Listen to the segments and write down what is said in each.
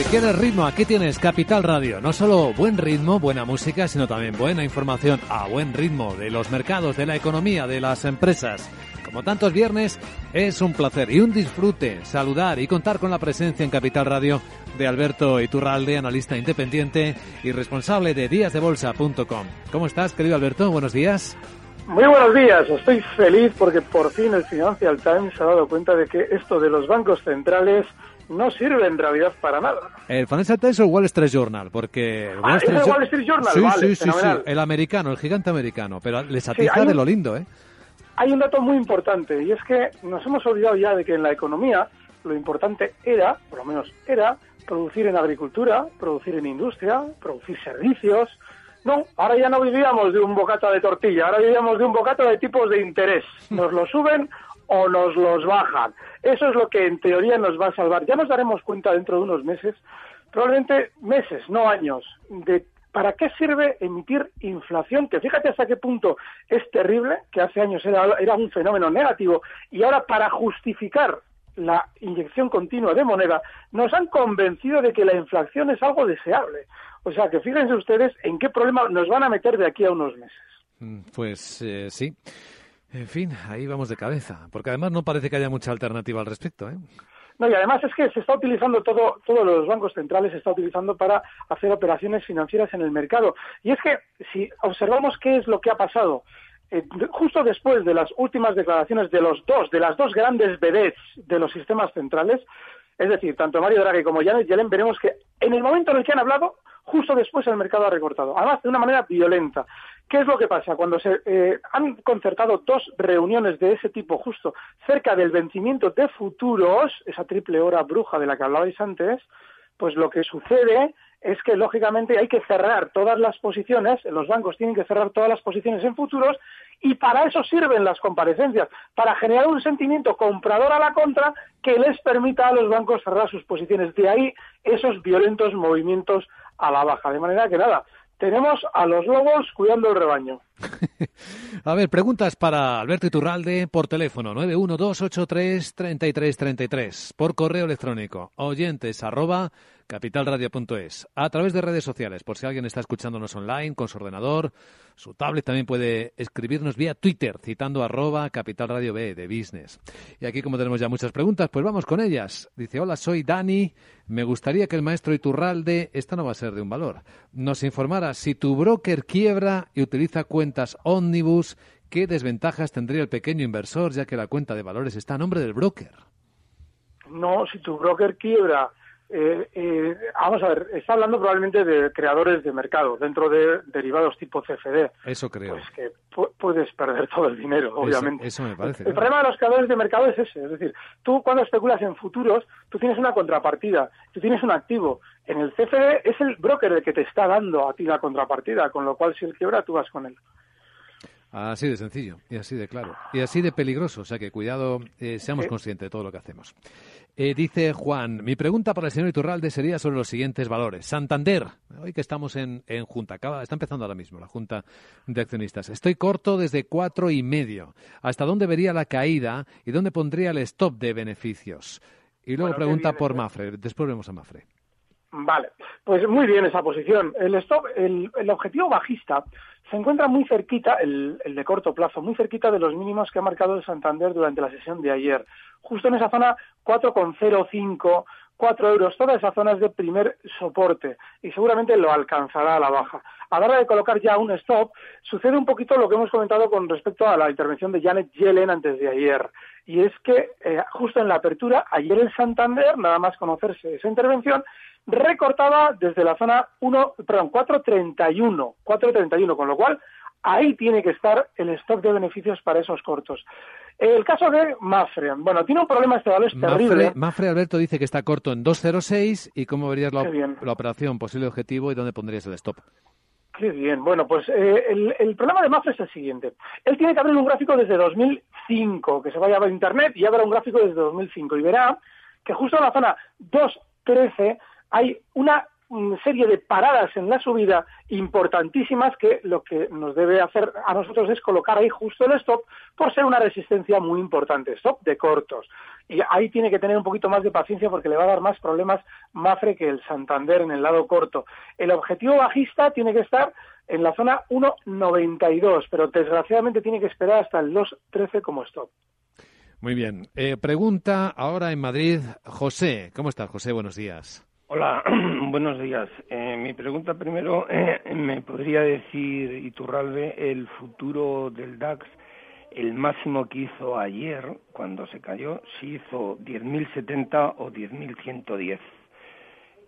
Si quieres ritmo, aquí tienes Capital Radio. No solo buen ritmo, buena música, sino también buena información a buen ritmo de los mercados, de la economía, de las empresas. Como tantos viernes, es un placer y un disfrute saludar y contar con la presencia en Capital Radio de Alberto Iturralde, analista independiente y responsable de díasdebolsa.com. ¿Cómo estás, querido Alberto? Buenos días. Muy buenos días, estoy feliz porque por fin el Financial Times se ha dado cuenta de que esto de los bancos centrales no sirve en realidad para nada. ¿El Financial Times o el Wall Street Journal? Porque... Ah, ¿es el Wall Street Journal? Sí, Vale, sí, sí, el americano, el gigante americano, pero les atiza de un- lo lindo, ¿eh? Hay un dato muy importante y es que nos hemos olvidado ya de que en la economía lo importante era, por lo menos era, producir en agricultura, producir en industria, producir servicios. No, ahora ya no vivíamos de un bocata de tortilla, ahora vivíamos de un bocata de tipos de interés. Nos lo suben o nos los bajan. Eso es lo que en teoría nos va a salvar. Ya nos daremos cuenta dentro de unos meses, probablemente meses, no años, de para qué sirve emitir inflación, que fíjate hasta qué punto es terrible, que hace años era, un fenómeno negativo, y ahora para justificar la inyección continua de moneda, nos han convencido de que la inflación es algo deseable. O sea, que fíjense ustedes en qué problema nos van a meter de aquí a unos meses. Mm, Pues eh, sí. En fin, ahí vamos de cabeza. Porque además no parece que haya mucha alternativa al respecto, ¿eh? No, y además es que se está utilizando todo, todos los bancos centrales se está utilizando para hacer operaciones financieras en el mercado. Y es que si observamos qué es lo que ha pasado eh, justo después de las últimas declaraciones de los dos, de las dos grandes vedettes de los sistemas centrales, es decir, tanto Mario Draghi como Janet Yellen, veremos que en el momento en el que han hablado, justo después el mercado ha recortado, además de una manera violenta. ¿Qué es lo que pasa? Cuando se eh, han concertado dos reuniones de ese tipo justo cerca del vencimiento de futuros, esa triple hora bruja de la que hablabais antes, pues lo que sucede es que lógicamente hay que cerrar todas las posiciones, los bancos tienen que cerrar todas las posiciones en futuros y para eso sirven las comparecencias, para generar un sentimiento comprador a la contra que les permita a los bancos cerrar sus posiciones. De ahí esos violentos movimientos a la baja. De manera que nada, tenemos a los lobos cuidando el rebaño. A ver, preguntas para Alberto Iturralde por teléfono 912833333, por correo electrónico oyentes arroba capitalradio.es, a través de redes sociales, por si alguien está escuchándonos online con su ordenador, su tablet también puede escribirnos vía Twitter citando arroba capitalradio B de business. Y aquí como tenemos ya muchas preguntas, pues vamos con ellas. Dice, hola, soy Dani, me gustaría que el maestro Iturralde, esta no va a ser de un valor, nos informara si tu broker quiebra y utiliza cuentas Omnibus, ¿qué desventajas tendría el pequeño inversor ya que la cuenta de valores está a nombre del broker? No, si tu broker quiebra eh, eh, vamos a ver, está hablando probablemente de creadores de mercado dentro de derivados tipo CFD. Eso creo. Pues que pu- puedes perder todo el dinero, obviamente. eso me parece, El claro. problema de los creadores de mercado es ese, es decir, tú cuando especulas en futuros, tú tienes una contrapartida, tú tienes un activo. En el CFD es el broker el que te está dando a ti la contrapartida, con lo cual si él quiebra, tú vas con él. Así de sencillo y así de claro y así de peligroso. O sea que cuidado, eh, seamos conscientes de todo lo que hacemos. Eh, dice Juan, mi pregunta para el señor Iturralde sería sobre los siguientes valores. Santander, hoy que estamos en, en Junta, acaba, está empezando ahora mismo la Junta de Accionistas. Estoy corto desde cuatro y medio. ¿Hasta dónde vería la caída y dónde pondría el stop de beneficios? Y luego Bueno, pregunta por ¿eh? Mafre. Después vemos a Mafre. Vale, pues muy bien esa posición. El stop, el, el objetivo bajista se encuentra muy cerquita, el, el de corto plazo, muy cerquita de los mínimos que ha marcado el Santander durante la sesión de ayer. Justo en esa zona 4,05, 4 euros, toda esa zona es de primer soporte y seguramente lo alcanzará a la baja. A la hora de colocar ya un stop, sucede un poquito lo que hemos comentado con respecto a la intervención de Janet Yellen antes de ayer. Y es que eh, justo en la apertura, ayer el Santander, nada más conocerse esa intervención, recortaba desde la zona 1, perdón, 4.31, 4.31, con lo cual ahí tiene que estar el stock de beneficios para esos cortos. El caso de Mafre, bueno, tiene un problema este valor, es terrible. Mafre, Mafre Alberto dice que está corto en 2.06 y cómo verías la, la operación, posible objetivo y dónde pondrías el stop. Qué bien. Bueno, pues eh, el, el problema de Mafre es el siguiente. Él tiene que abrir un gráfico desde 2005, que se vaya a Internet y abra un gráfico desde 2005 y verá que justo en la zona 2.13 hay una mm, serie de paradas en la subida importantísimas que lo que nos debe hacer a nosotros es colocar ahí justo el stop por ser una resistencia muy importante, stop de cortos. Y ahí tiene que tener un poquito más de paciencia porque le va a dar más problemas Mafre que el Santander en el lado corto. El objetivo bajista tiene que estar en la zona 1.92, pero desgraciadamente tiene que esperar hasta el 2.13 como stop. Muy bien. Eh, pregunta ahora en Madrid, José. ¿Cómo estás, José? Buenos días. Hola, buenos días. Eh, mi pregunta primero, eh, ¿me podría decir Iturralbe el futuro del DAX, el máximo que hizo ayer cuando se cayó, si hizo 10.070 o 10.110?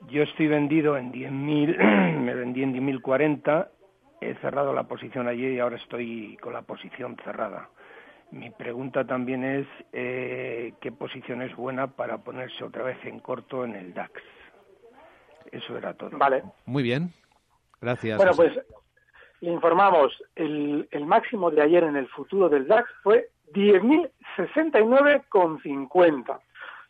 Yo estoy vendido en 10.000, me vendí en 10.040, he cerrado la posición ayer y ahora estoy con la posición cerrada. Mi pregunta también es eh, qué posición es buena para ponerse otra vez en corto en el DAX. Eso era todo. Vale. Muy bien. Gracias. Bueno, José. pues le informamos, el, el máximo de ayer en el futuro del DAX fue 10.069,50.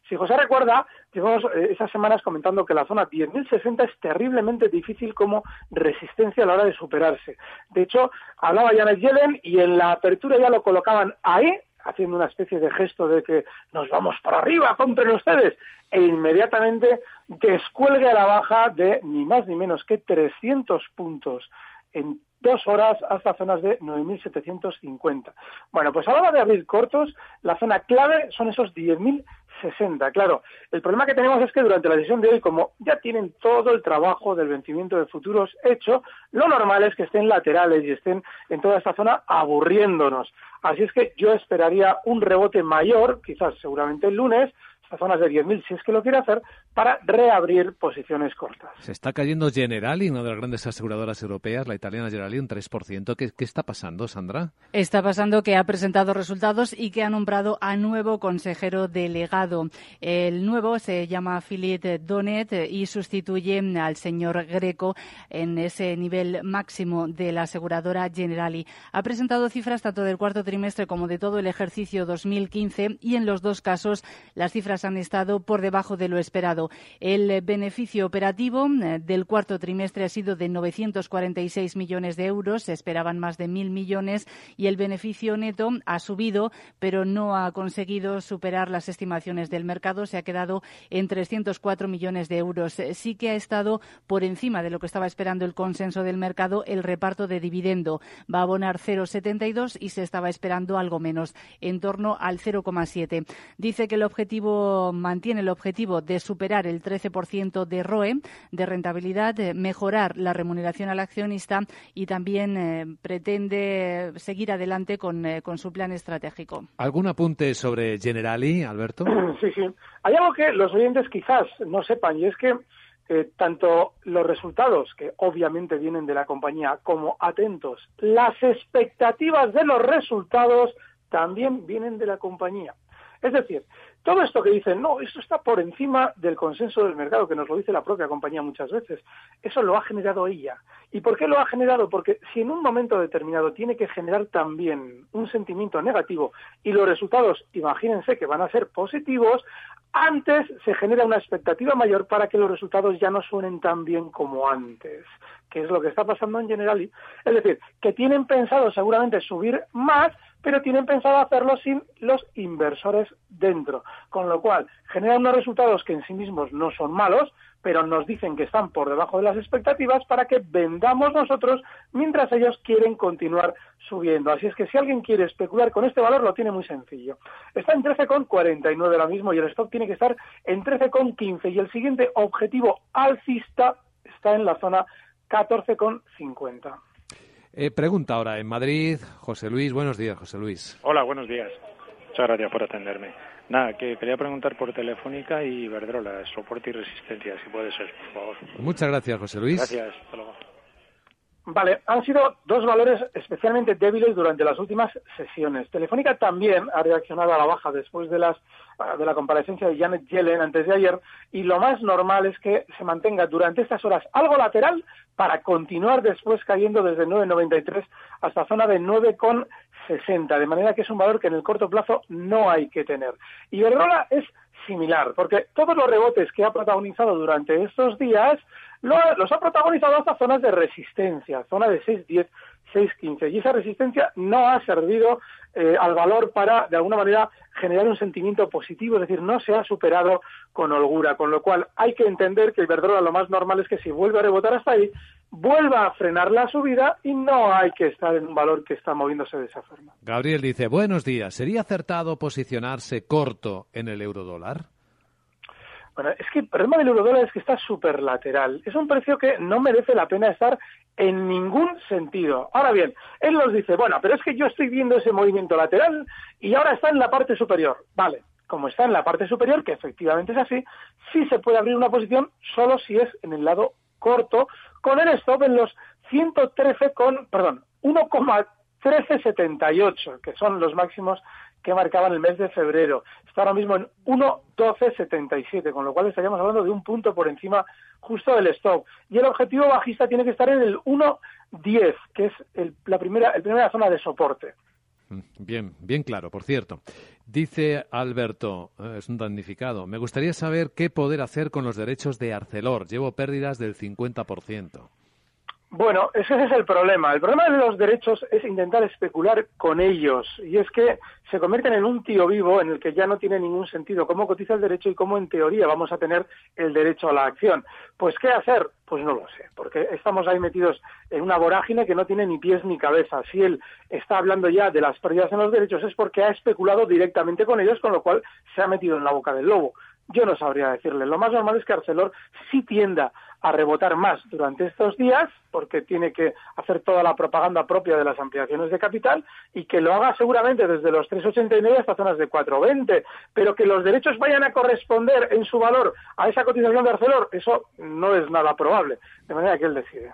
Si José recuerda, llevamos eh, esas semanas comentando que la zona 10.060 es terriblemente difícil como resistencia a la hora de superarse. De hecho, hablaba Janet Yellen y en la apertura ya lo colocaban ahí, haciendo una especie de gesto de que nos vamos para arriba, compren ustedes, e inmediatamente descuelgue a la baja de ni más ni menos que 300 puntos en dos horas hasta zonas de 9.750. Bueno, pues a la hora de abrir cortos, la zona clave son esos 10.060. Claro, el problema que tenemos es que durante la sesión de hoy, como ya tienen todo el trabajo del vencimiento de futuros hecho, lo normal es que estén laterales y estén en toda esta zona aburriéndonos. Así es que yo esperaría un rebote mayor, quizás seguramente el lunes, a zonas de 10.000 si es que lo quiere hacer, para reabrir posiciones cortas. Se está cayendo Generali, una de las grandes aseguradoras europeas, la italiana Generali, un 3%. ¿Qué, qué está pasando, Sandra? Está pasando que ha presentado resultados y que ha nombrado a nuevo consejero delegado. El nuevo se llama Philippe Donet y sustituye al señor Greco en ese nivel máximo de la aseguradora Generali. Ha presentado cifras tanto del cuarto trimestre como de todo el ejercicio 2015 y en los dos casos las cifras han estado por debajo de lo esperado. El beneficio operativo eh, del cuarto trimestre ha sido de 946 millones de euros, se esperaban más de mil millones y el beneficio neto ha subido, pero no ha conseguido superar las estimaciones del mercado, se ha quedado en 304 millones de euros. Eh, Sí que ha estado por encima de lo que estaba esperando el consenso del mercado el reparto de dividendo. Va a abonar 0,72 y se estaba esperando algo menos, en torno al 0,7. Dice que el objetivo mantiene el objetivo de superar el 13% de ROE, de rentabilidad, mejorar la remuneración al accionista y también pretende seguir adelante con, con su plan estratégico. ¿Algún apunte sobre Generali, Alberto? Sí, sí. Hay algo que los oyentes quizás no sepan y es que eh, tanto los resultados, que obviamente vienen de la compañía, como atentos, las expectativas de los resultados también vienen de la compañía. Es decir, todo esto que dicen, no, esto está por encima del consenso del mercado, que nos lo dice la propia compañía muchas veces, eso lo ha generado ella. ¿Y por qué lo ha generado? Porque si en un momento determinado tiene que generar también un sentimiento negativo y los resultados, imagínense que van a ser positivos, antes se genera una expectativa mayor para que los resultados ya no suenen tan bien como antes, que es lo que está pasando en Generali. Es decir, que tienen pensado seguramente subir más, pero tienen pensado hacerlo sin los inversores dentro, con lo cual generan unos resultados que en sí mismos no son malos, pero nos dicen que están por debajo de las expectativas para que vendamos nosotros mientras ellos quieren continuar subiendo. Así es que si alguien quiere especular con este valor lo tiene muy sencillo. Está en 13,49 ahora mismo y el stock tiene que estar en 13,15 y el siguiente objetivo alcista está en la zona 14,50. Eh, pregunta ahora en Madrid, José Luis. Buenos días, José Luis. Hola, buenos días. Muchas gracias por atenderme. Nada, que quería preguntar por Telefónica y Verdrola, soporte y resistencia, si puede ser, por favor. Muchas gracias, José Luis. Gracias, hasta luego. Vale, han sido dos valores especialmente débiles durante las últimas sesiones. Telefónica también ha reaccionado a la baja después de las de la comparecencia de Janet Yellen antes de ayer y lo más normal es que se mantenga durante estas horas algo lateral para continuar después cayendo desde 9.93 hasta zona de 9,60, de manera que es un valor que en el corto plazo no hay que tener. Y Iberdrola es similar, porque todos los rebotes que ha protagonizado durante estos días los ha protagonizado hasta zonas de resistencia, zona de 6.10, 6.15. Y esa resistencia no ha servido eh, al valor para, de alguna manera, generar un sentimiento positivo, es decir, no se ha superado con holgura, con lo cual hay que entender que el Verdrola lo más normal es que si vuelve a rebotar hasta ahí, vuelva a frenar la subida y no hay que estar en un valor que está moviéndose de esa forma. Gabriel dice, buenos días, ¿sería acertado posicionarse corto en el euro dólar? Bueno, es que el problema del eurodólar es que está súper lateral. Es un precio que no merece la pena estar en ningún sentido. Ahora bien, él nos dice, bueno, pero es que yo estoy viendo ese movimiento lateral y ahora está en la parte superior. Vale, como está en la parte superior, que efectivamente es así, sí se puede abrir una posición solo si es en el lado corto, con el stop en los 113 con, perdón, 1,1378, que son los máximos que marcaban el mes de febrero. Está ahora mismo en 1.1277, con lo cual estaríamos hablando de un punto por encima justo del stop. Y el objetivo bajista tiene que estar en el 1.10, que es la primera, primera zona de soporte. Mm, bien, bien claro, por cierto. Dice Alberto, eh, es un damnificado, me gustaría saber qué poder hacer con los derechos de Arcelor. Llevo pérdidas del 50%. Bueno, ese es el problema. El problema de los derechos es intentar especular con ellos. Y es que se convierten en un tío vivo en el que ya no tiene ningún sentido cómo cotiza el derecho y cómo en teoría vamos a tener el derecho a la acción. Pues ¿qué hacer? Pues no lo sé, porque estamos ahí metidos en una vorágine que no tiene ni pies ni cabeza. Si él está hablando ya de las pérdidas en los derechos es porque ha especulado directamente con ellos, con lo cual se ha metido en la boca del lobo. Yo no sabría decirle. Lo más normal es que Arcelor sí tienda a rebotar más durante estos días, porque tiene que hacer toda la propaganda propia de las ampliaciones de capital y que lo haga seguramente desde los 3,89 hasta zonas de 4,20, pero que los derechos vayan a corresponder en su valor a esa cotización de Arcelor, eso no es nada probable, de manera que él decide.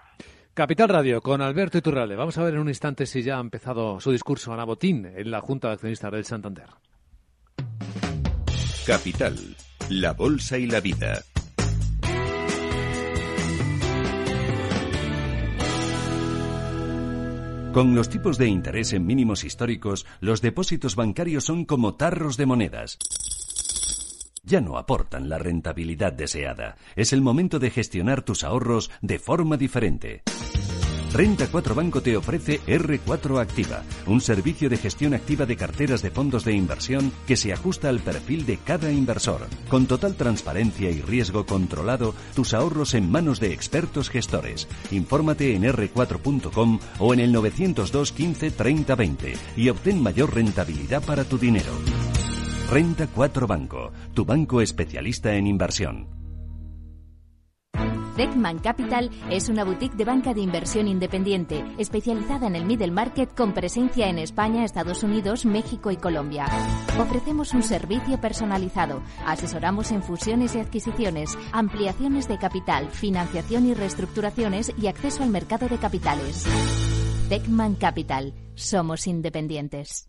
Capital Radio con Alberto Iturralde. Vamos a ver en un instante si ya ha empezado su discurso Ana Botín en la Junta de Accionistas del Santander. Capital, la Bolsa y la Vida. Con los tipos de interés en mínimos históricos, los depósitos bancarios son como tarros de monedas. Ya no aportan la rentabilidad deseada. Es el momento de gestionar tus ahorros de forma diferente. Renta 4 Banco te ofrece R4 Activa, un servicio de gestión activa de carteras de fondos de inversión que se ajusta al perfil de cada inversor. Con total transparencia y riesgo controlado, tus ahorros en manos de expertos gestores. Infórmate en r4.com o en el 902 15 30 20 y obtén mayor rentabilidad para tu dinero. Renta 4 Banco, tu banco especialista en inversión. Beckman Capital es una boutique de banca de inversión independiente, especializada en el middle market con presencia en España, Estados Unidos, México y Colombia. Ofrecemos un servicio personalizado, asesoramos en fusiones y adquisiciones, ampliaciones de capital, financiación y reestructuraciones y acceso al mercado de capitales. Beckman Capital. Somos independientes.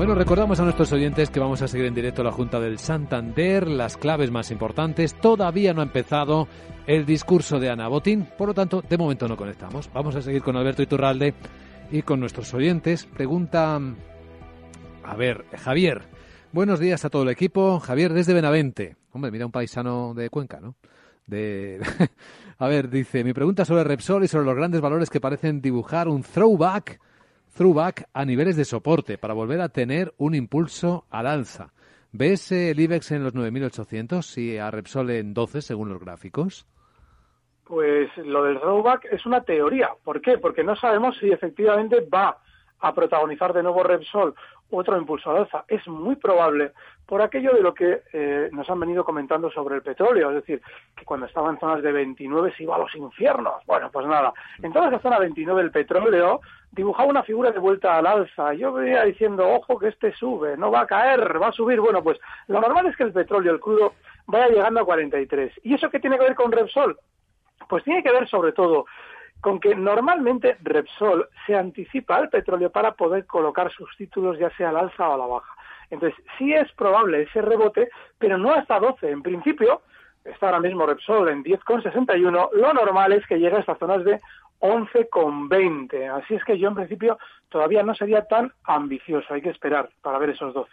Bueno, recordamos a nuestros oyentes que vamos a seguir en directo la Junta del Santander, las claves más importantes. Todavía no ha empezado el discurso de Ana Botín, por lo tanto, de momento no conectamos. Vamos a seguir con Alberto Iturralde y con nuestros oyentes. Pregunta, a ver, Javier. Buenos días a todo el equipo. Javier desde Benavente. Hombre, mira un paisano de Cuenca, ¿no? De... a ver, dice, mi pregunta sobre Repsol y sobre los grandes valores que parecen dibujar un throwback a niveles de soporte para volver a tener un impulso al alza. ¿Ves el IBEX en los 9.800 y a Repsol en 12 según los gráficos? Pues lo del throwback es una teoría. ¿Por qué? Porque no sabemos si efectivamente va a protagonizar de nuevo Repsol otro impulso al alza. Es muy probable por aquello de lo que eh, nos han venido comentando sobre el petróleo, es decir, que cuando estaba en zonas de 29 se iba a los infiernos. Bueno, pues nada, en toda esa zona 29 el petróleo dibujaba una figura de vuelta al alza. Yo veía diciendo, ojo que este sube, no va a caer, va a subir. Bueno, pues lo normal es que el petróleo, el crudo, vaya llegando a 43. ¿Y eso qué tiene que ver con Repsol? Pues tiene que ver sobre todo con que normalmente Repsol se anticipa al petróleo para poder colocar sus títulos ya sea al alza o a la baja. Entonces, sí es probable ese rebote, pero no hasta 12. En principio, está ahora mismo Repsol en 10,61. Lo normal es que llegue a estas zonas de 11,20. Así es que yo, en principio, todavía no sería tan ambicioso. Hay que esperar para ver esos 12.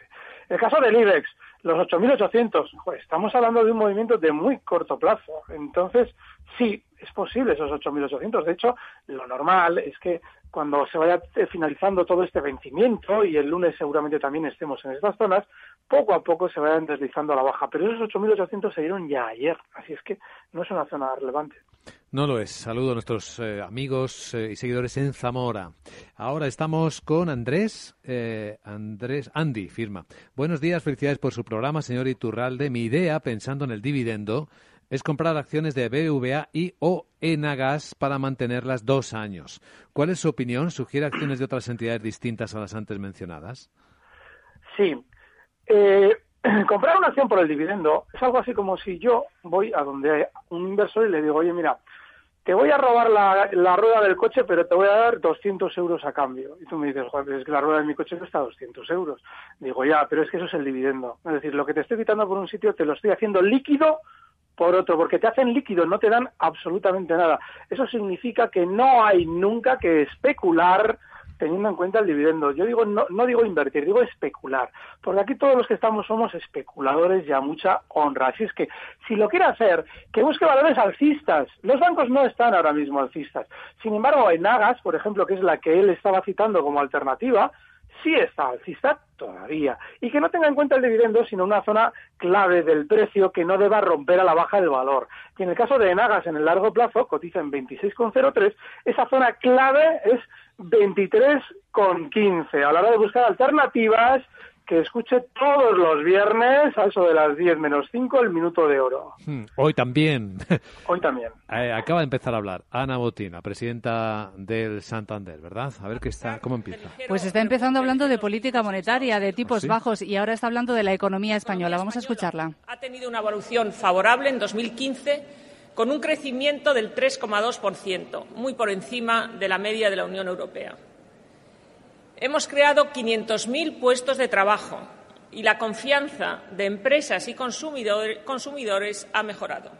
El caso del IBEX, los 8.800, estamos hablando de un movimiento de muy corto plazo. Entonces, sí, es posible esos 8.800. De hecho, lo normal es que cuando se vaya finalizando todo este vencimiento y el lunes seguramente también estemos en estas zonas, poco a poco se vayan deslizando a la baja. Pero esos 8.800 se dieron ya ayer, así es que no es una zona relevante. No lo es. Saludo a nuestros eh, amigos eh, y seguidores en Zamora. Ahora estamos con Andrés. Eh, Andrés, Andy, firma. Buenos días, felicidades por su programa, señor Iturralde. Mi idea, pensando en el dividendo, es comprar acciones de BVA y o Enagas para mantenerlas dos años. ¿Cuál es su opinión? ¿Sugiere acciones de otras entidades distintas a las antes mencionadas? Sí. comprar una acción por el dividendo es algo así como si yo voy a donde hay un inversor y le digo, oye, mira, te voy a robar la, rueda del coche, pero te voy a dar 200 euros a cambio. Y tú me dices, es que la rueda de mi coche cuesta 200 euros. Digo, ya, pero es que eso es el dividendo. Es decir, lo que te estoy quitando por un sitio te lo estoy haciendo líquido por otro, porque te hacen líquido, no te dan absolutamente nada. Eso significa que no hay nunca que especular teniendo en cuenta el dividendo. Yo digo, no, no digo invertir, digo especular, porque aquí todos los que estamos somos especuladores y a mucha honra. Así es que, si lo quiere hacer, que busque valores alcistas. Los bancos no están ahora mismo alcistas. Sin embargo, en Agas, por ejemplo, que es la que él estaba citando como alternativa, sí está alcista todavía y que no tenga en cuenta el dividendo sino una zona clave del precio que no deba romper a la baja el valor. Y en el caso de Enagas en el largo plazo cotiza en 26,03, esa zona clave es 23,15. A la hora de buscar alternativas, que escuche todos los viernes a eso de las 10 menos 5 el minuto de oro. Hmm, hoy también. Hoy también. Eh, acaba de empezar a hablar Ana Botina, presidenta del Santander, ¿verdad? A ver qué está, cómo empieza. Pues está empezando hablando de política monetaria, de tipos ¿Ah, bajos y ahora está hablando de la economía española. Vamos a escucharla. Ha tenido una evolución favorable en 2015 con un crecimiento del 3,2%, muy por encima de la media de la Unión Europea. Hemos creado 500.000 puestos de trabajo y la confianza de empresas y consumidores ha mejorado.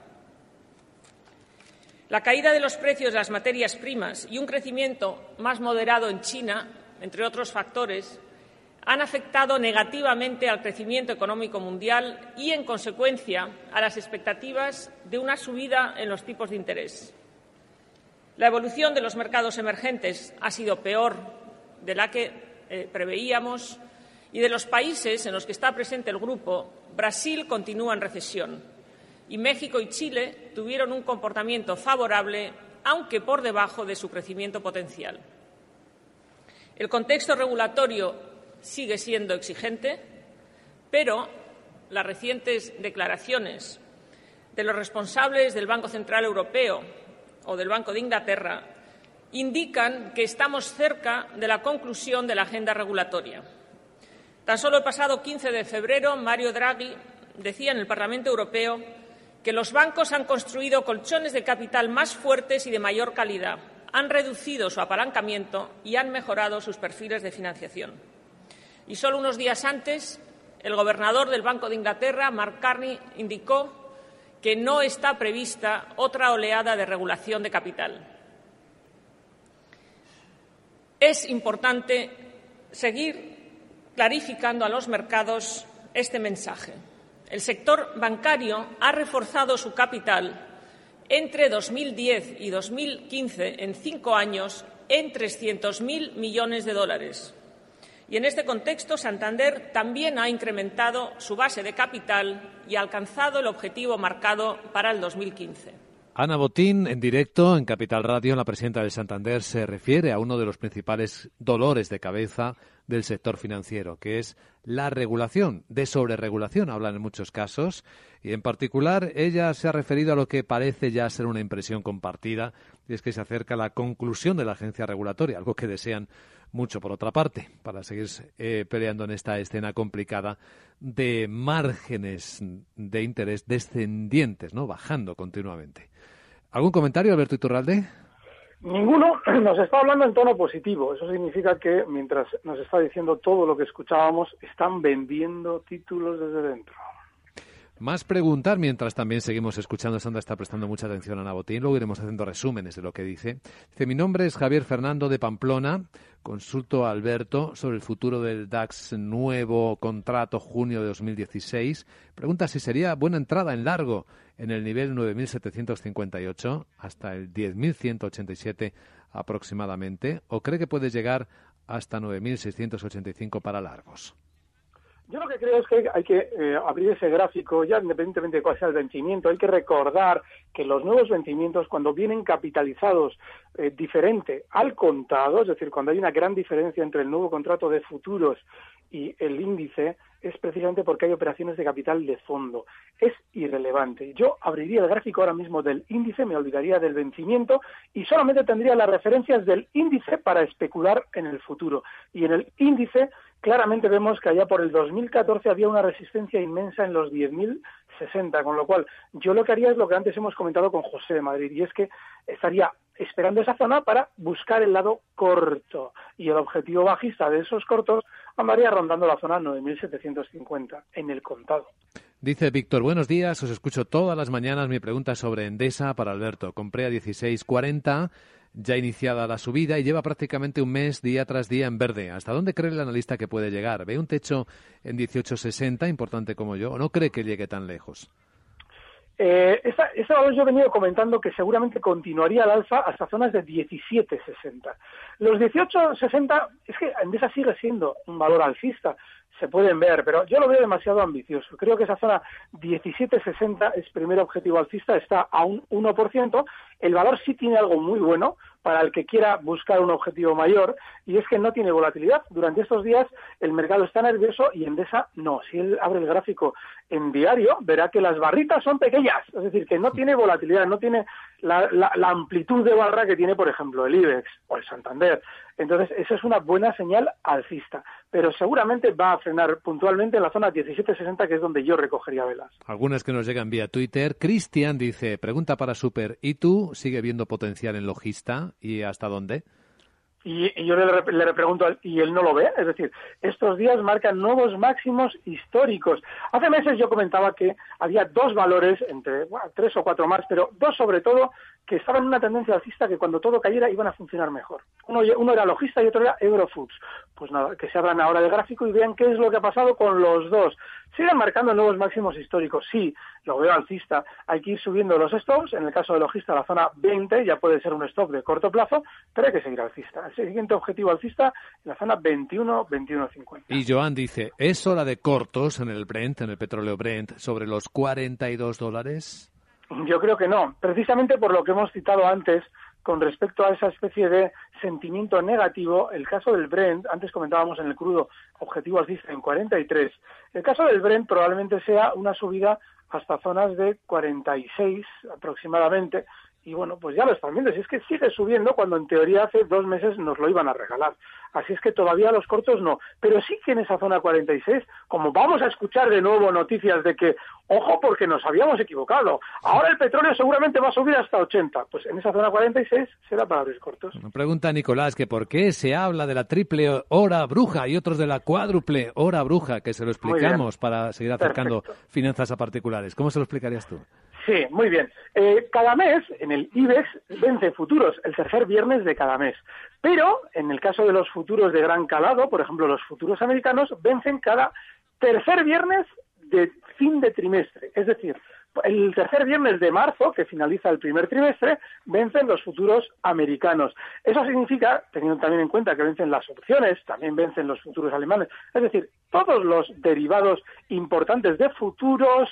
La caída de los precios de las materias primas y un crecimiento más moderado en China, entre otros factores, han afectado negativamente al crecimiento económico mundial y, en consecuencia, a las expectativas de una subida en los tipos de interés. La evolución de los mercados emergentes ha sido peor de la que eh, preveíamos y de los países en los que está presente el grupo, Brasil continúa en recesión y México y Chile tuvieron un comportamiento favorable, aunque por debajo de su crecimiento potencial. El contexto regulatorio sigue siendo exigente, pero las recientes declaraciones de los responsables del Banco Central Europeo o del Banco de Inglaterra indican que estamos cerca de la conclusión de la agenda regulatoria. Tan solo el pasado 15 de febrero, Mario Draghi decía en el Parlamento Europeo que los bancos han construido colchones de capital más fuertes y de mayor calidad, han reducido su apalancamiento y han mejorado sus perfiles de financiación. Y solo unos días antes, el gobernador del Banco de Inglaterra, Mark Carney, indicó que no está prevista otra oleada de regulación de capital. Es importante seguir clarificando a los mercados este mensaje. El sector bancario ha reforzado su capital entre 2010 y 2015 en cinco años en 300.000 millones de dólares. Y en este contexto, Santander también ha incrementado su base de capital y ha alcanzado el objetivo marcado para el 2015. Ana Botín, en directo en Capital Radio, la presidenta de Santander se refiere a uno de los principales dolores de cabeza del sector financiero, que es la regulación, de sobreregulación, hablan en muchos casos, y en particular ella se ha referido a lo que parece ya ser una impresión compartida, y es que se acerca la conclusión de la agencia regulatoria, algo que desean mucho por otra parte, para seguir eh, peleando en esta escena complicada de márgenes de interés descendientes, ¿no? bajando continuamente. ¿Algún comentario, Alberto Iturralde? Ninguno nos está hablando en tono positivo. Eso significa que mientras nos está diciendo todo lo que escuchábamos, están vendiendo títulos desde dentro. Más preguntar mientras también seguimos escuchando. Sandra está prestando mucha atención a Ana Botín. Luego iremos haciendo resúmenes de lo que dice. Dice: Mi nombre es Javier Fernando de Pamplona. Consulto a Alberto sobre el futuro del DAX nuevo contrato junio de 2016. Pregunta si sería buena entrada en largo en el nivel 9.758 hasta el 10.187 aproximadamente. ¿O cree que puede llegar hasta 9.685 para largos? Yo lo que creo es que hay que eh, abrir ese gráfico, ya independientemente de cuál sea el vencimiento, hay que recordar que los nuevos vencimientos, cuando vienen capitalizados eh, diferente al contado, es decir, cuando hay una gran diferencia entre el nuevo contrato de futuros y el índice, es precisamente porque hay operaciones de capital de fondo. Es irrelevante. Yo abriría el gráfico ahora mismo del índice, me olvidaría del vencimiento y solamente tendría las referencias del índice para especular en el futuro. Y en el índice claramente vemos que allá por el 2014 había una resistencia inmensa en los 10.060, con lo cual yo lo que haría es lo que antes hemos comentado con José de Madrid, y es que estaría esperando esa zona para buscar el lado corto, y el objetivo bajista de esos cortos andaría rondando la zona 9.750 en el contado. Dice Víctor, buenos días, os escucho todas las mañanas. Mi pregunta sobre Endesa para Alberto. Compré a 16.40 ya iniciada la subida y lleva prácticamente un mes día tras día en verde. ¿Hasta dónde cree el analista que puede llegar? ¿Ve un techo en 18.60, importante como yo, o no cree que llegue tan lejos? Eh, esa, yo he venido comentando que seguramente continuaría al alza hasta zonas de 17.60. Los 18.60 es que Endesa sigue siendo un valor alcista, se pueden ver, pero yo lo veo demasiado ambicioso. Creo que esa zona 17.60 es primer objetivo alcista, está a un 1%. El valor sí tiene algo muy bueno, para el que quiera buscar un objetivo mayor, y es que no tiene volatilidad. Durante estos días el mercado está nervioso y Endesa no. Si él abre el gráfico en diario, verá que las barritas son pequeñas, es decir, que no tiene volatilidad, no tiene la, amplitud de barra que tiene, por ejemplo, el IBEX o el Santander. Entonces, esa es una buena señal alcista, pero seguramente va a frenar puntualmente en la zona 1760, que es donde yo recogería velas. Algunas que nos llegan vía Twitter. Cristian dice, pregunta para Super, ¿y tú sigue viendo potencial en logista? Y hasta dónde? Y, yo le, le pregunto, ¿y él no lo ve? Es decir, estos días marcan nuevos máximos históricos. Hace meses yo comentaba que había dos valores, entre tres o cuatro más, pero dos sobre todo, que estaban en una tendencia alcista que cuando todo cayera iban a funcionar mejor. Uno, era logista y otro era Eurofoods. Pues nada, que se abran ahora de gráfico y vean qué es lo que ha pasado con los dos. Siguen marcando nuevos máximos históricos, sí, lo veo alcista. Hay que ir subiendo los stops, en el caso de logista la zona 20 ya puede ser un stop de corto plazo, pero hay que seguir alcista. El siguiente objetivo alcista en la zona 21, 21.50. Y Joan dice, ¿es hora de cortos en el Brent, en el petróleo Brent, sobre los 42 dólares? Yo creo que no, precisamente por lo que hemos citado antes con respecto a esa especie de sentimiento negativo, el caso del Brent, antes comentábamos en el crudo objetivo alcista en 43, el caso del Brent probablemente sea una subida hasta zonas de 46 aproximadamente, y bueno, pues ya lo están viendo, si es que sigue subiendo cuando en teoría hace dos meses nos lo iban a regalar. Así es que todavía los cortos no, pero sí que en esa zona 46, como vamos a escuchar de nuevo noticias de que, ojo, porque nos habíamos equivocado, ahora el petróleo seguramente va a subir hasta 80, pues en esa zona 46 será para los cortos. Me pregunta Nicolás que por qué se habla de la triple hora bruja y otros de la cuádruple hora bruja, que se lo explicamos para seguir acercando Perfecto. finanzas a particulares. ¿Cómo se lo explicarías tú? Sí, muy bien. Eh, cada mes en el IBEX vence futuros el tercer viernes de cada mes. Pero en el caso de los futuros de gran calado, por ejemplo los futuros americanos, vencen cada tercer viernes de fin de trimestre. Es decir, el tercer viernes de marzo, que finaliza el primer trimestre, vencen los futuros americanos. Eso significa, teniendo también en cuenta que vencen las opciones, también vencen los futuros alemanes, es decir, todos los derivados importantes de futuros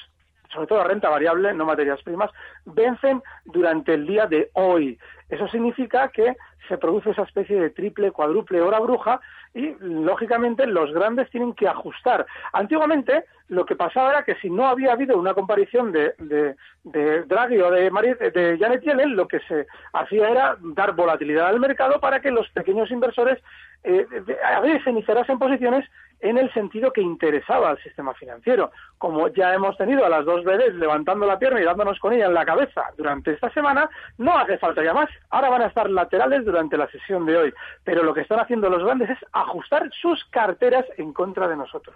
sobre todo renta variable, no materias primas, vencen durante el día de hoy. Eso significa que se produce esa especie de triple, cuádruple hora bruja y, lógicamente, los grandes tienen que ajustar. Antiguamente, lo que pasaba era que si no había habido una comparición de, de, de Draghi o de, Marie, Janet Yellen, lo que se hacía era dar volatilidad al mercado para que los pequeños inversores eh, a veces iniciasen posiciones en el sentido que interesaba al sistema financiero. Como ya hemos tenido a las dos bebés levantando la pierna y dándonos con ella en la cabeza durante esta semana, no hace falta ya más. Ahora van a estar laterales durante la sesión de hoy. Pero lo que están haciendo los grandes es ajustar sus carteras en contra de nosotros.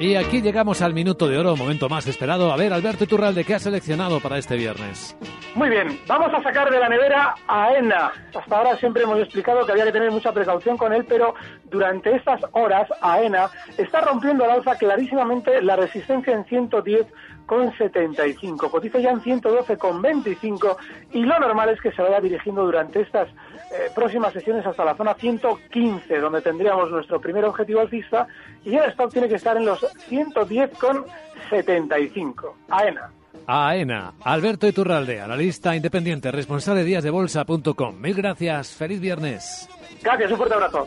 Y aquí llegamos al minuto de oro, momento más esperado. A ver, Alberto Iturralde, ¿qué has seleccionado para este viernes? Muy bien, vamos a sacar de la nevera a ENA. Hasta ahora siempre hemos explicado que había que tener mucha precaución con él, pero durante estas horas AENA está rompiendo al alza clarísimamente la resistencia en 110 con 75, cotiza ya en 112 con 25 y lo normal es que se vaya dirigiendo durante estas eh, próximas sesiones hasta la zona 115, donde tendríamos nuestro primer objetivo alcista y el stop tiene que estar en los 110 con 75. AENA. AENA, Alberto Iturralde, analista independiente, responsable de díasdebolsa.com. Mil gracias, feliz viernes. Gracias, un fuerte abrazo.